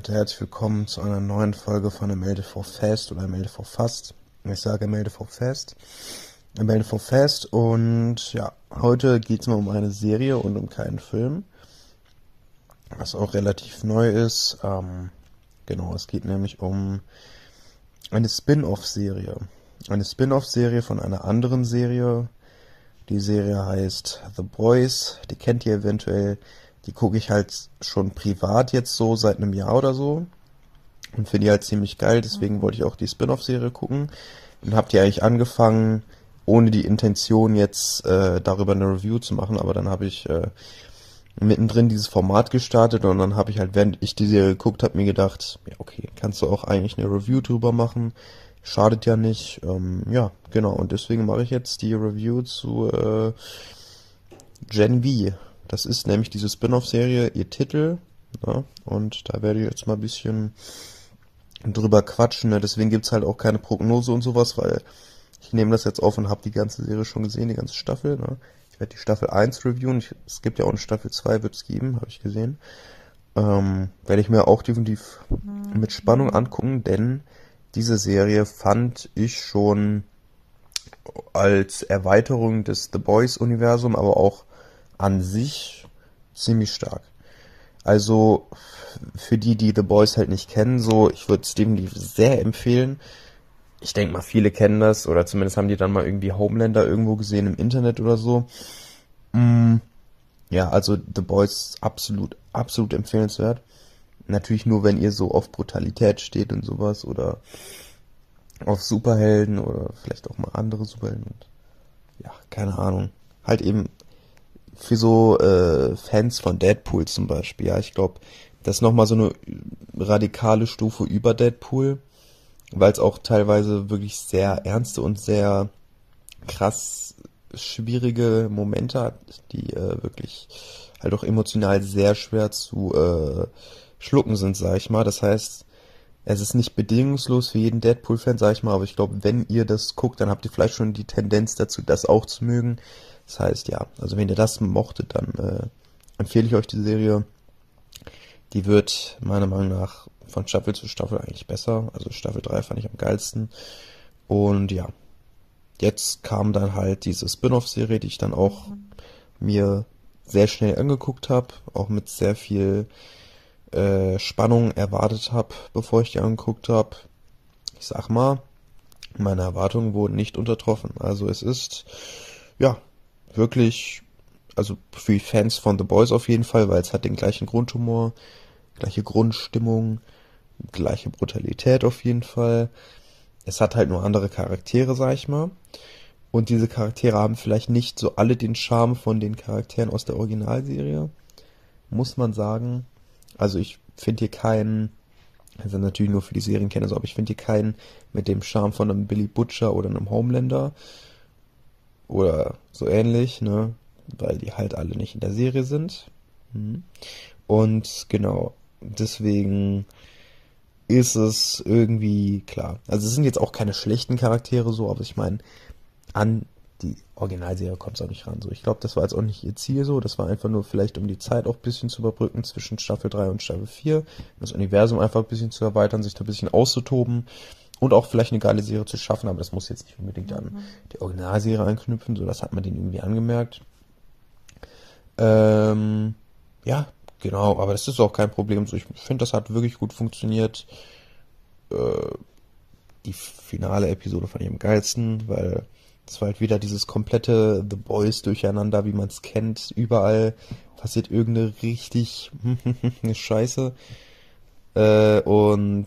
Leute, herzlich willkommen zu einer neuen Folge von MLD for Fast oder MLD for Fast. Ich sage MLD for Fast. MLD for Fast und ja, heute geht es mal um eine Serie und um keinen Film. Was auch relativ neu ist. Ähm, genau, es geht nämlich um eine Spin-off-Serie. Eine Spin-off-Serie von einer anderen Serie. Die Serie heißt The Boys. Die kennt ihr eventuell die gucke ich halt schon privat jetzt so seit einem Jahr oder so und finde die halt ziemlich geil. Deswegen wollte ich auch die Spin-off-Serie gucken und habe die eigentlich angefangen, ohne die Intention jetzt äh, darüber eine Review zu machen. Aber dann habe ich äh, mittendrin dieses Format gestartet und dann habe ich halt, während ich die Serie geguckt habe, mir gedacht, ja okay, kannst du auch eigentlich eine Review drüber machen. Schadet ja nicht. Ähm, ja, genau. Und deswegen mache ich jetzt die Review zu äh, Gen V. Das ist nämlich diese Spin-off-Serie, ihr Titel. Ja, und da werde ich jetzt mal ein bisschen drüber quatschen. Ne? Deswegen gibt's halt auch keine Prognose und sowas, weil ich nehme das jetzt auf und habe die ganze Serie schon gesehen, die ganze Staffel. Ne? Ich werde die Staffel 1 reviewen. Ich, es gibt ja auch eine Staffel 2, wird es geben, habe ich gesehen. Ähm, werde ich mir auch definitiv mit Spannung angucken, denn diese Serie fand ich schon als Erweiterung des The Boys Universum, aber auch an sich ziemlich stark. Also für die, die The Boys halt nicht kennen, so, ich würde es definitiv sehr empfehlen. Ich denke mal, viele kennen das, oder zumindest haben die dann mal irgendwie Homelander irgendwo gesehen im Internet oder so. Mm, ja, also The Boys absolut, absolut empfehlenswert. Natürlich nur, wenn ihr so auf Brutalität steht und sowas, oder auf Superhelden, oder vielleicht auch mal andere Superhelden. Ja, keine Ahnung. Halt eben für so äh, Fans von Deadpool zum Beispiel. Ja, ich glaube, das ist nochmal so eine radikale Stufe über Deadpool, weil es auch teilweise wirklich sehr ernste und sehr krass schwierige Momente hat, die äh, wirklich halt auch emotional sehr schwer zu äh, schlucken sind, sag ich mal. Das heißt, es ist nicht bedingungslos für jeden Deadpool-Fan, sag ich mal, aber ich glaube, wenn ihr das guckt, dann habt ihr vielleicht schon die Tendenz dazu, das auch zu mögen. Das heißt, ja, also wenn ihr das mochtet, dann äh, empfehle ich euch die Serie. Die wird meiner Meinung nach von Staffel zu Staffel eigentlich besser. Also Staffel 3 fand ich am geilsten. Und ja, jetzt kam dann halt diese Spin-off-Serie, die ich dann auch mir sehr schnell angeguckt habe, auch mit sehr viel äh, Spannung erwartet habe, bevor ich die angeguckt habe. Ich sag mal, meine Erwartungen wurden nicht untertroffen. Also es ist ja wirklich, also für die Fans von The Boys auf jeden Fall, weil es hat den gleichen Grundhumor, gleiche Grundstimmung, gleiche Brutalität auf jeden Fall. Es hat halt nur andere Charaktere, sag ich mal. Und diese Charaktere haben vielleicht nicht so alle den Charme von den Charakteren aus der Originalserie. Muss man sagen. Also ich finde hier keinen, also natürlich nur für die Serienkenner so, aber ich finde hier keinen mit dem Charme von einem Billy Butcher oder einem Homelander oder so ähnlich, ne? Weil die halt alle nicht in der Serie sind. Mhm. Und genau, deswegen ist es irgendwie klar. Also es sind jetzt auch keine schlechten Charaktere so, aber ich meine, an die Originalserie kommt es auch nicht ran. So, ich glaube, das war jetzt auch nicht ihr Ziel so. Das war einfach nur vielleicht, um die Zeit auch ein bisschen zu überbrücken zwischen Staffel 3 und Staffel 4. Das Universum einfach ein bisschen zu erweitern, sich da ein bisschen auszutoben und auch vielleicht eine geile Serie zu schaffen, aber das muss jetzt nicht unbedingt an mhm. die Originalserie anknüpfen, so das hat man denen irgendwie angemerkt. Ähm, ja, genau, aber das ist auch kein Problem. So, ich finde, das hat wirklich gut funktioniert. Äh, die finale Episode ich am geilsten, weil es war halt wieder dieses komplette The Boys durcheinander, wie man es kennt. Überall passiert irgendeine richtig Scheiße. Äh, und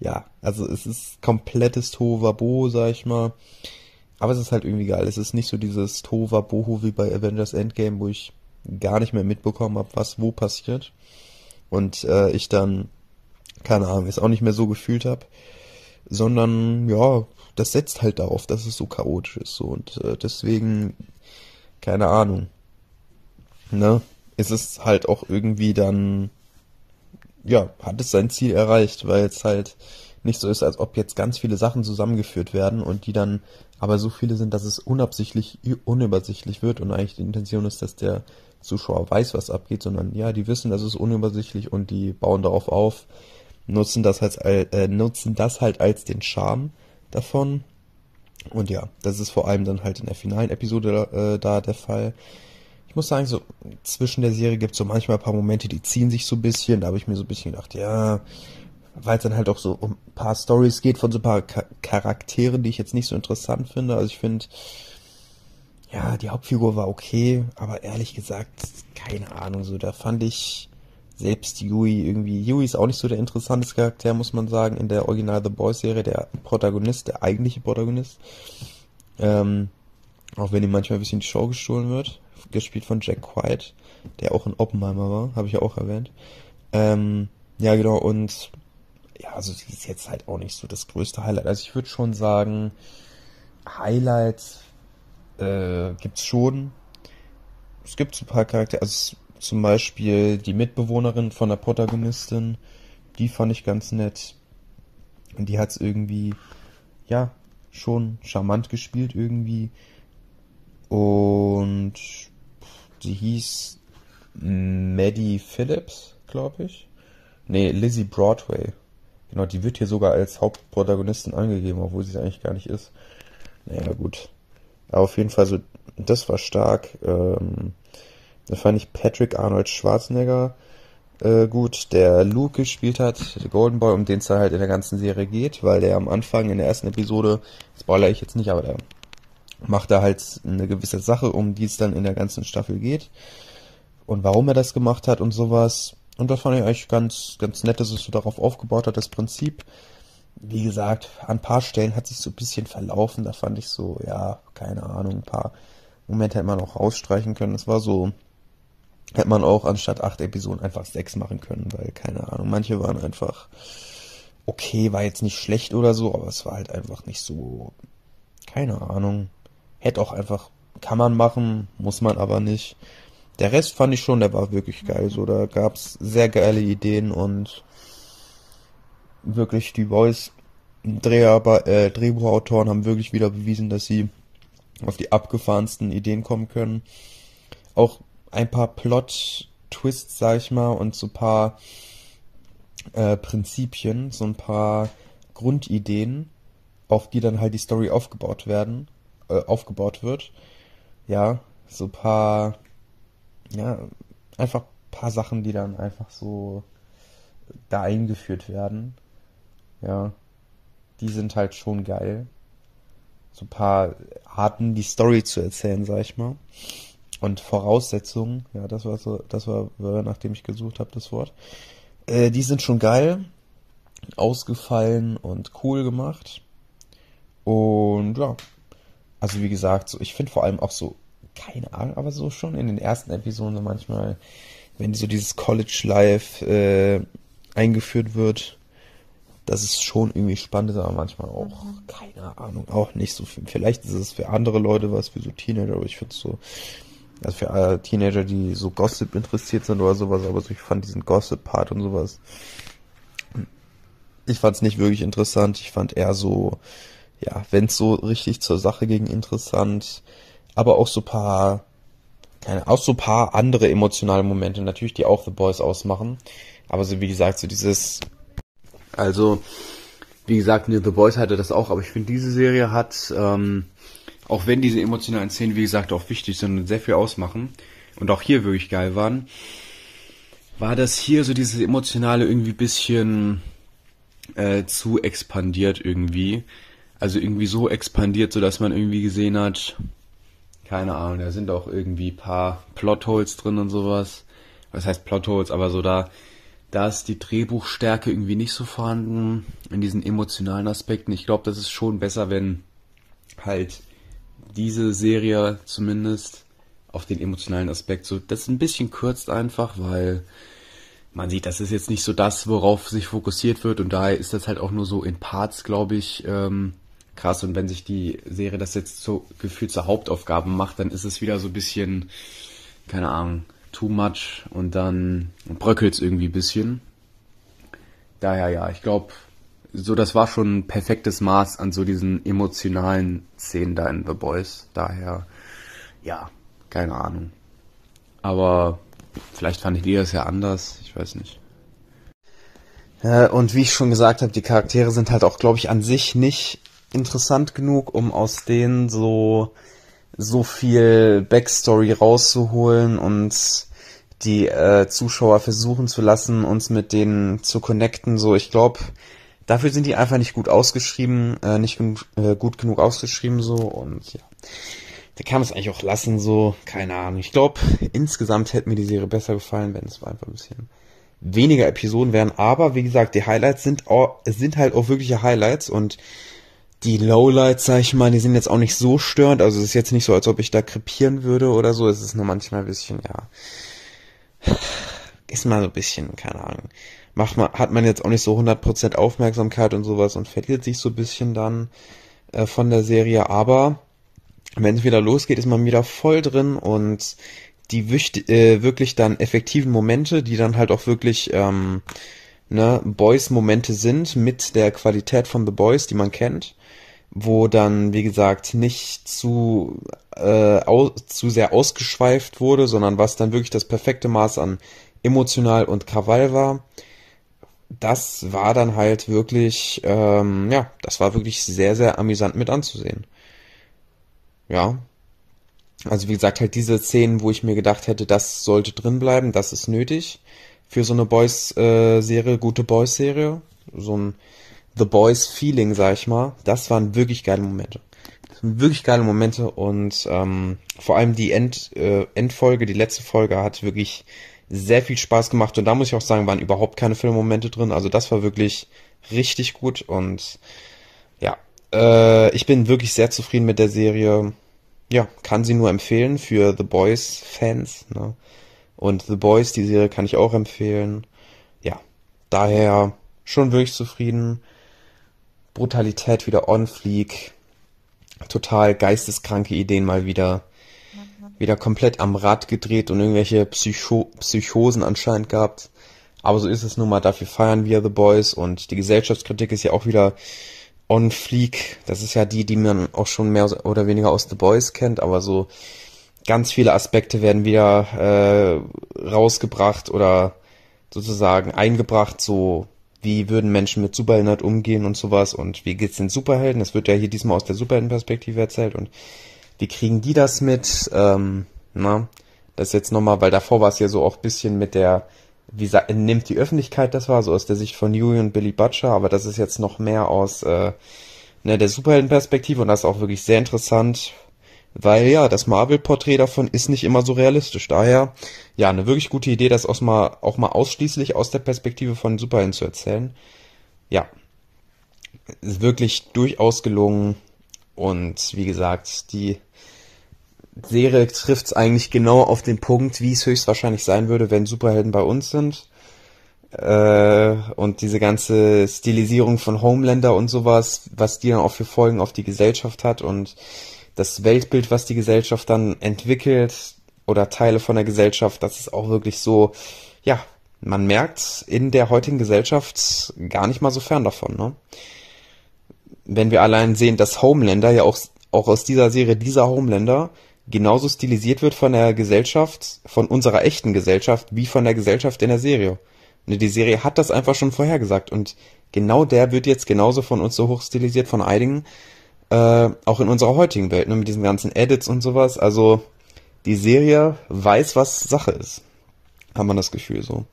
ja, also es ist komplettes Tohuwabohu, sag ich mal. Aber es ist halt irgendwie geil. Es ist nicht so dieses Tohuwabohu wie bei Avengers Endgame, wo ich gar nicht mehr mitbekommen habe, was wo passiert. Und äh, ich dann, keine Ahnung, es auch nicht mehr so gefühlt habe. Sondern, ja, das setzt halt darauf, dass es so chaotisch ist. So. Und äh, deswegen, keine Ahnung. Ne? Es ist halt auch irgendwie dann ja, hat es sein Ziel erreicht, weil es halt nicht so ist, als ob jetzt ganz viele Sachen zusammengeführt werden und die dann aber so viele sind, dass es unabsichtlich unübersichtlich wird und eigentlich die Intention ist, dass der Zuschauer weiß, was abgeht, sondern ja, die wissen, dass es unübersichtlich und die bauen darauf auf, nutzen das als äh, nutzen das halt als den Charme davon. Und ja, das ist vor allem dann halt in der finalen Episode äh, da der Fall. Ich muss sagen, so zwischen der Serie gibt es so manchmal ein paar Momente, die ziehen sich so ein bisschen. Da habe ich mir so ein bisschen gedacht, ja, weil es dann halt auch so um ein paar Stories geht von so ein paar Charakteren, die ich jetzt nicht so interessant finde. Also ich finde, ja, die Hauptfigur war okay, aber ehrlich gesagt, keine Ahnung, so da fand ich selbst Yui irgendwie, Yui ist auch nicht so der interessanteste Charakter, muss man sagen, in der Original The Boys Serie, der Protagonist, der eigentliche Protagonist. Ähm, auch wenn ihm manchmal ein bisschen die Show gestohlen wird, gespielt von Jack White, der auch in Oppenheimer war, habe ich ja auch erwähnt. Ähm, ja, genau, und ja, also sie ist jetzt halt auch nicht so das größte Highlight. Also ich würde schon sagen, Highlights äh, gibt's schon. Es gibt so ein paar Charaktere, also zum Beispiel die Mitbewohnerin von der Protagonistin, die fand ich ganz nett. Und die hat's irgendwie, ja, schon charmant gespielt irgendwie. Und sie hieß Maddie Phillips, glaube ich. Nee, Lizzie Broadway. Genau, die wird hier sogar als Hauptprotagonistin angegeben, obwohl sie es eigentlich gar nicht ist. Naja, gut. Aber auf jeden Fall so, das war stark. Ähm, da fand ich Patrick Arnold Schwarzenegger äh, gut, der Luke gespielt hat, der Golden Boy, um den es halt in der ganzen Serie geht, weil der am Anfang in der ersten Episode, spoiler ich jetzt nicht, aber der macht da halt eine gewisse Sache, um die es dann in der ganzen Staffel geht. Und warum er das gemacht hat und sowas. Und das fand ich eigentlich ganz, ganz nett, dass es so darauf aufgebaut hat, das Prinzip. Wie gesagt, an ein paar Stellen hat sich so ein bisschen verlaufen. Da fand ich so, ja, keine Ahnung, ein paar Momente hätte man auch rausstreichen können. Es war so, hätte man auch anstatt acht Episoden einfach sechs machen können, weil, keine Ahnung, manche waren einfach okay, war jetzt nicht schlecht oder so, aber es war halt einfach nicht so, keine Ahnung. Hätte auch einfach, kann man machen, muss man aber nicht. Der Rest fand ich schon, der war wirklich geil. So, da gab's sehr geile Ideen und wirklich die Voice Drehar äh, Drehbuchautoren haben wirklich wieder bewiesen, dass sie auf die abgefahrensten Ideen kommen können. Auch ein paar Plot-Twists, sag ich mal, und so ein paar äh, Prinzipien, so ein paar Grundideen, auf die dann halt die Story aufgebaut werden, äh, aufgebaut wird. Ja, so paar ja, einfach ein paar Sachen, die dann einfach so da eingeführt werden. Ja, die sind halt schon geil. So paar Arten, die Story zu erzählen, sag ich mal. Und Voraussetzungen, ja, das war so, das war, nachdem ich gesucht habe, das Wort. Äh, die sind schon geil, ausgefallen und cool gemacht. Und ja, also wie gesagt, so ich finde vor allem auch so keine Ahnung, aber so schon in den ersten Episoden manchmal, wenn so dieses College Life äh, eingeführt wird, das ist schon irgendwie spannend, aber manchmal auch, mhm. keine Ahnung, auch nicht so viel. Vielleicht ist es für andere Leute was, für so Teenager, aber ich finde so, also für äh, Teenager, die so Gossip interessiert sind oder sowas, aber so, ich fand diesen Gossip-Part und sowas, ich fand es nicht wirklich interessant. Ich fand eher so, ja, wenn es so richtig zur Sache ging, interessant aber auch so paar, keine, auch so paar andere emotionale Momente, natürlich, die auch The Boys ausmachen. Aber so wie gesagt, so dieses, also, wie gesagt, The Boys hatte das auch, aber ich finde, diese Serie hat, ähm, auch wenn diese emotionalen Szenen, wie gesagt, auch wichtig sind und sehr viel ausmachen und auch hier wirklich geil waren, war das hier so dieses emotionale irgendwie bisschen äh, zu expandiert irgendwie. Also irgendwie so expandiert, so dass man irgendwie gesehen hat, keine Ahnung, da sind auch irgendwie paar Plotholes drin und sowas. Was heißt Plotholes, aber so da, da ist die Drehbuchstärke irgendwie nicht so vorhanden in diesen emotionalen Aspekten. Ich glaube, das ist schon besser, wenn halt diese Serie zumindest auf den emotionalen Aspekt so das ein bisschen kürzt einfach, weil man sieht, das ist jetzt nicht so das, worauf sich fokussiert wird und daher ist das halt auch nur so in Parts, glaube ich, ähm, krass. Und wenn sich die Serie das jetzt so gefühlt zur Hauptaufgabe macht, dann ist es wieder so ein bisschen, keine Ahnung, too much und dann bröckelt es irgendwie ein bisschen. Daher ja, ich glaube, so, das war schon ein perfektes Maß an so diesen emotionalen Szenen da in The Boys. Daher, ja, keine Ahnung. Aber vielleicht fand ich das ja anders, ich weiß nicht. Und wie ich schon gesagt habe, die Charaktere sind halt auch, glaube ich, an sich nicht interessant genug, um aus denen so so viel Backstory rauszuholen und die äh, Zuschauer versuchen zu lassen, uns mit denen zu connecten. So, ich glaube, dafür sind die einfach nicht gut ausgeschrieben, äh, nicht äh, gut genug ausgeschrieben so und ja. Da kann man es eigentlich auch lassen, so, keine Ahnung. Ich glaube, insgesamt hätte mir die Serie besser gefallen, wenn es einfach ein bisschen weniger Episoden wären. Aber wie gesagt, die Highlights sind auch, sind halt auch wirkliche Highlights und die Lowlights, sag ich mal, die sind jetzt auch nicht so störend. Also es ist jetzt nicht so, als ob ich da krepieren würde oder so. Es ist nur manchmal ein bisschen, ja, ist mal so ein bisschen, keine Ahnung macht man, hat man jetzt auch nicht so 100% Aufmerksamkeit und sowas und verliert sich so ein bisschen dann äh, von der Serie, aber wenn es wieder losgeht, ist man wieder voll drin und die äh, wirklich dann effektiven Momente, die dann halt auch wirklich ähm, ne, Boys-Momente sind mit der Qualität von The Boys, die man kennt, wo dann, wie gesagt, nicht zu, äh, au zu sehr ausgeschweift wurde, sondern was dann wirklich das perfekte Maß an emotional und Krawall war das war dann halt wirklich, ähm, ja, das war wirklich sehr, sehr amüsant mit anzusehen. Ja. Also wie gesagt, halt diese Szenen, wo ich mir gedacht hätte, das sollte drin bleiben, das ist nötig für so eine Boys-Serie, äh, gute Boys-Serie. So ein The Boys-Feeling, sag ich mal. Das waren wirklich geile Momente. Das waren wirklich geile Momente und ähm, vor allem die End, äh, Endfolge, die letzte Folge hat wirklich sehr viel Spaß gemacht und da muss ich auch sagen, waren überhaupt keine Filmmomente drin. Also das war wirklich richtig gut und ja, äh, ich bin wirklich sehr zufrieden mit der Serie. Ja, kann sie nur empfehlen für The Boys Fans. Ne? Und The Boys, die Serie kann ich auch empfehlen. Ja, daher schon wirklich zufrieden. Brutalität wieder on fleek. Total geisteskranke Ideen mal wieder wieder komplett am Rad gedreht und irgendwelche Psycho Psychosen anscheinend gehabt. Aber so ist es nun mal, dafür feiern wir The Boys und die Gesellschaftskritik ist ja auch wieder on fleek. Das ist ja die, die man auch schon mehr oder weniger aus The Boys kennt, aber so ganz viele Aspekte werden wieder äh, rausgebracht oder sozusagen eingebracht, so wie würden Menschen mit Superhelden umgehen und sowas und wie geht's den Superhelden? Das wird ja hier diesmal aus der Superheldenperspektive erzählt und wie kriegen die das mit? Ähm, na, das jetzt nochmal, weil davor war es ja so auch bisschen mit der, wie nimmt die Öffentlichkeit das war, so aus der Sicht von Yui und Billy Butcher, aber das ist jetzt noch mehr aus äh, ne, der Superheldenperspektive und das ist auch wirklich sehr interessant, weil ja, das Marvel-Porträt davon ist nicht immer so realistisch. Daher, ja, eine wirklich gute Idee, das auch mal, auch mal ausschließlich aus der Perspektive von Superhelden zu erzählen. Ja, ist wirklich durchaus gelungen und wie gesagt, die Serie trifft es eigentlich genau auf den Punkt, wie es höchstwahrscheinlich sein würde, wenn Superhelden bei uns sind. Äh, und diese ganze Stilisierung von Homelander und sowas, was die dann auch für Folgen auf die Gesellschaft hat und das Weltbild, was die Gesellschaft dann entwickelt oder Teile von der Gesellschaft, das ist auch wirklich so, ja, man merkt in der heutigen Gesellschaft gar nicht mal so fern davon, ne? Wenn wir allein sehen, dass Homelander ja auch, auch aus dieser Serie, dieser Homelander, genauso stilisiert wird von der Gesellschaft, von unserer echten Gesellschaft, wie von der Gesellschaft in der Serie. Und die Serie hat das einfach schon vorhergesagt und genau der wird jetzt genauso von uns so hoch stilisiert von einigen, äh, auch in unserer heutigen Welt, ne, mit diesen ganzen Edits und sowas. Also die Serie weiß, was Sache ist. Hat man das Gefühl so.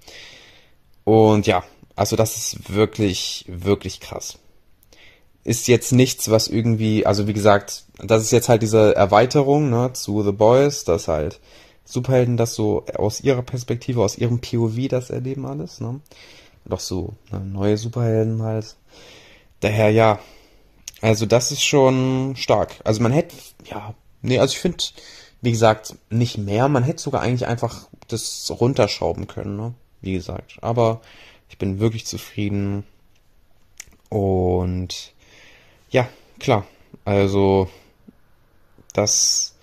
Und ja, also das ist wirklich, wirklich krass ist jetzt nichts, was irgendwie, also wie gesagt, das ist jetzt halt diese Erweiterung ne, zu The Boys, dass halt Superhelden das so aus ihrer Perspektive, aus ihrem POV das erleben alles, ne? Doch so ne, neue Superhelden halt. Daher ja, also das ist schon stark. Also man hätte, ja, nee, also ich finde, wie gesagt, nicht mehr. Man hätte sogar eigentlich einfach das runterschrauben können, ne? Wie gesagt. Aber ich bin wirklich zufrieden. Und ja, klar. Also das,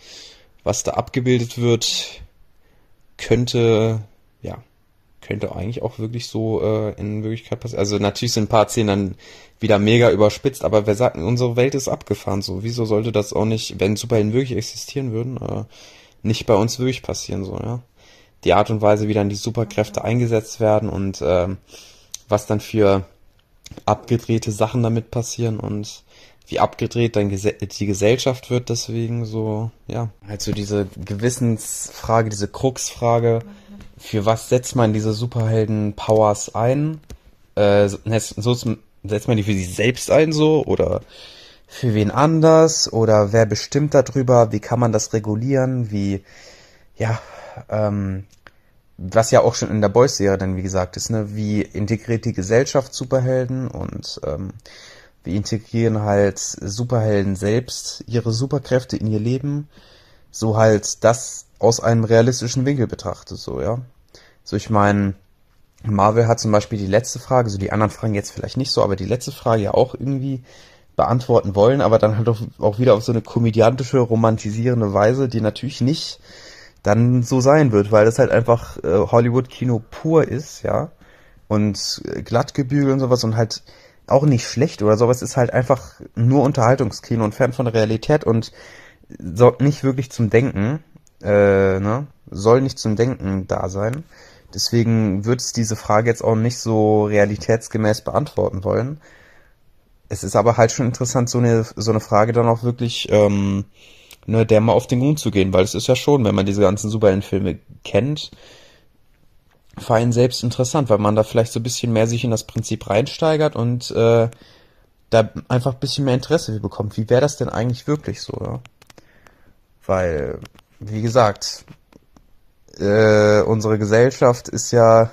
was da abgebildet wird, könnte, ja, könnte eigentlich auch wirklich so äh, in Wirklichkeit passieren. Also natürlich sind ein paar Szenen dann wieder mega überspitzt, aber wer sagt, unsere Welt ist abgefahren so. Wieso sollte das auch nicht, wenn Superhelden wirklich existieren würden, äh, nicht bei uns wirklich passieren so, ja? Die Art und Weise, wie dann die Superkräfte eingesetzt werden und äh, was dann für abgedrehte Sachen damit passieren und wie abgedreht dann die Gesellschaft wird deswegen so, ja. Halt so diese Gewissensfrage, diese Kruxfrage, für was setzt man diese Superhelden-Powers ein? Äh, so setzt man die für sich selbst ein so oder für wen anders oder wer bestimmt darüber? Wie kann man das regulieren? Wie, ja, ähm, was ja auch schon in der Boys-Serie dann, wie gesagt, ist, ne? Wie integriert die Gesellschaft Superhelden und ähm, wie integrieren halt Superhelden selbst ihre Superkräfte in ihr Leben, so halt das aus einem realistischen Winkel betrachtet, so, ja. So, ich meine, Marvel hat zum Beispiel die letzte Frage, so die anderen Fragen jetzt vielleicht nicht so, aber die letzte Frage ja auch irgendwie beantworten wollen, aber dann halt auch, wieder auf so eine komödiantische, romantisierende Weise, die natürlich nicht dann so sein wird, weil das halt einfach äh, Hollywood-Kino pur ist, ja. Und äh, glattgebügelt und sowas und halt auch nicht schlecht oder sowas, ist halt einfach nur Unterhaltungskino und fern von der Realität und sorgt nicht wirklich zum Denken, äh, ne? Soll nicht zum Denken da sein. Deswegen wird es diese Frage jetzt auch nicht so realitätsgemäß beantworten wollen. Es ist aber halt schon interessant, so eine, so eine Frage dann auch wirklich, ähm, ne, der mal auf den Grund zu gehen, weil es ist ja schon, wenn man diese ganzen Superheldenfilme kennt, für einen selbst interessant, weil man da vielleicht so ein bisschen mehr sich in das Prinzip reinsteigert und äh, da einfach ein bisschen mehr Interesse bekommt. Wie wäre das denn eigentlich wirklich so? Ja? Weil, wie gesagt, äh, unsere Gesellschaft ist ja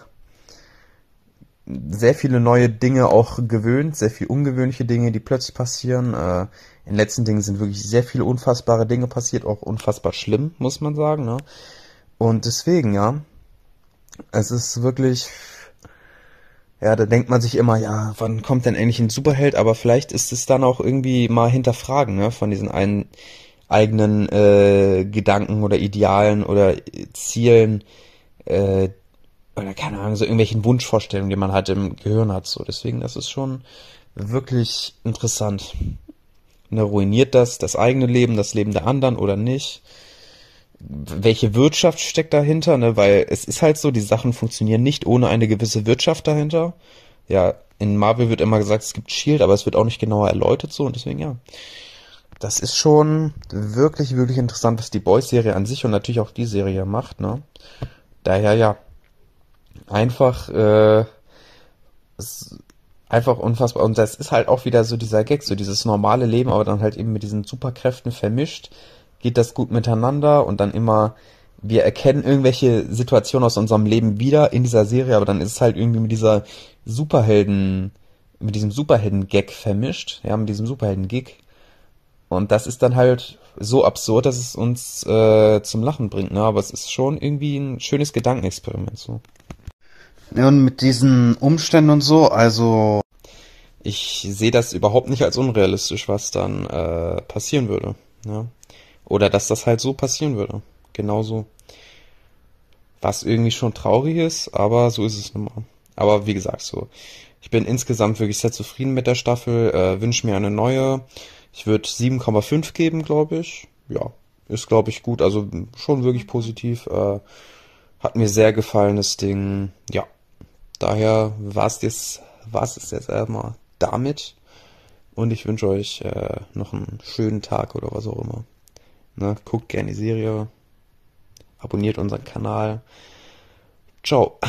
sehr viele neue Dinge auch gewöhnt, sehr viel ungewöhnliche Dinge, die plötzlich passieren. Äh, in den letzten Dingen sind wirklich sehr viele unfassbare Dinge passiert, auch unfassbar schlimm, muss man sagen. Ne? Und deswegen, ja, es ist wirklich, ja, da denkt man sich immer, ja, wann kommt denn endlich ein Superheld? Aber vielleicht ist es dann auch irgendwie mal hinterfragen, ne, von diesen einen eigenen äh, Gedanken oder Idealen oder Zielen, äh, oder keine Ahnung, so irgendwelchen Wunschvorstellungen, die man halt im Gehirn hat. So, deswegen, das ist schon wirklich interessant. Ne, ruiniert das das eigene Leben, das Leben der anderen oder nicht? welche Wirtschaft steckt dahinter, ne? Weil es ist halt so, die Sachen funktionieren nicht ohne eine gewisse Wirtschaft dahinter. Ja, in Marvel wird immer gesagt, es gibt Shield, aber es wird auch nicht genauer erläutert so und deswegen ja. Das ist schon wirklich, wirklich interessant, was die Boys-Serie an sich und natürlich auch die Serie macht, ne? Daher ja. Einfach, äh, einfach unfassbar. Und das ist halt auch wieder so dieser Gag, so dieses normale Leben, aber dann halt eben mit diesen Superkräften vermischt geht das gut miteinander und dann immer, wir erkennen irgendwelche Situationen aus unserem Leben wieder in dieser Serie, aber dann ist es halt irgendwie mit dieser Superhelden, mit diesem Superhelden-Gag vermischt, ja, mit diesem Superhelden-Gig. Und das ist dann halt so absurd, dass es uns äh, zum Lachen bringt, ne? Aber es ist schon irgendwie ein schönes Gedankenexperiment so. Ja, und mit diesen Umständen und so, also. Ich sehe das überhaupt nicht als unrealistisch, was dann äh, passieren würde. Ja. Oder dass das halt so passieren würde. Genauso. Was irgendwie schon traurig ist, aber so ist es nun mal. Aber wie gesagt, so. Ich bin insgesamt wirklich sehr zufrieden mit der Staffel, äh, wünsche mir eine neue. Ich würde 7,5 geben, glaube ich. Ja, ist glaube ich gut, also schon wirklich positiv. Äh, hat mir sehr gefallen, das Ding. Ja, daher war's jetzt, war's es jetzt erstmal damit. Und ich wünsche euch äh, noch einen schönen Tag oder was auch immer. Ne? Guckt gerne die Serie. Abonniert unseren Kanal. Ciao.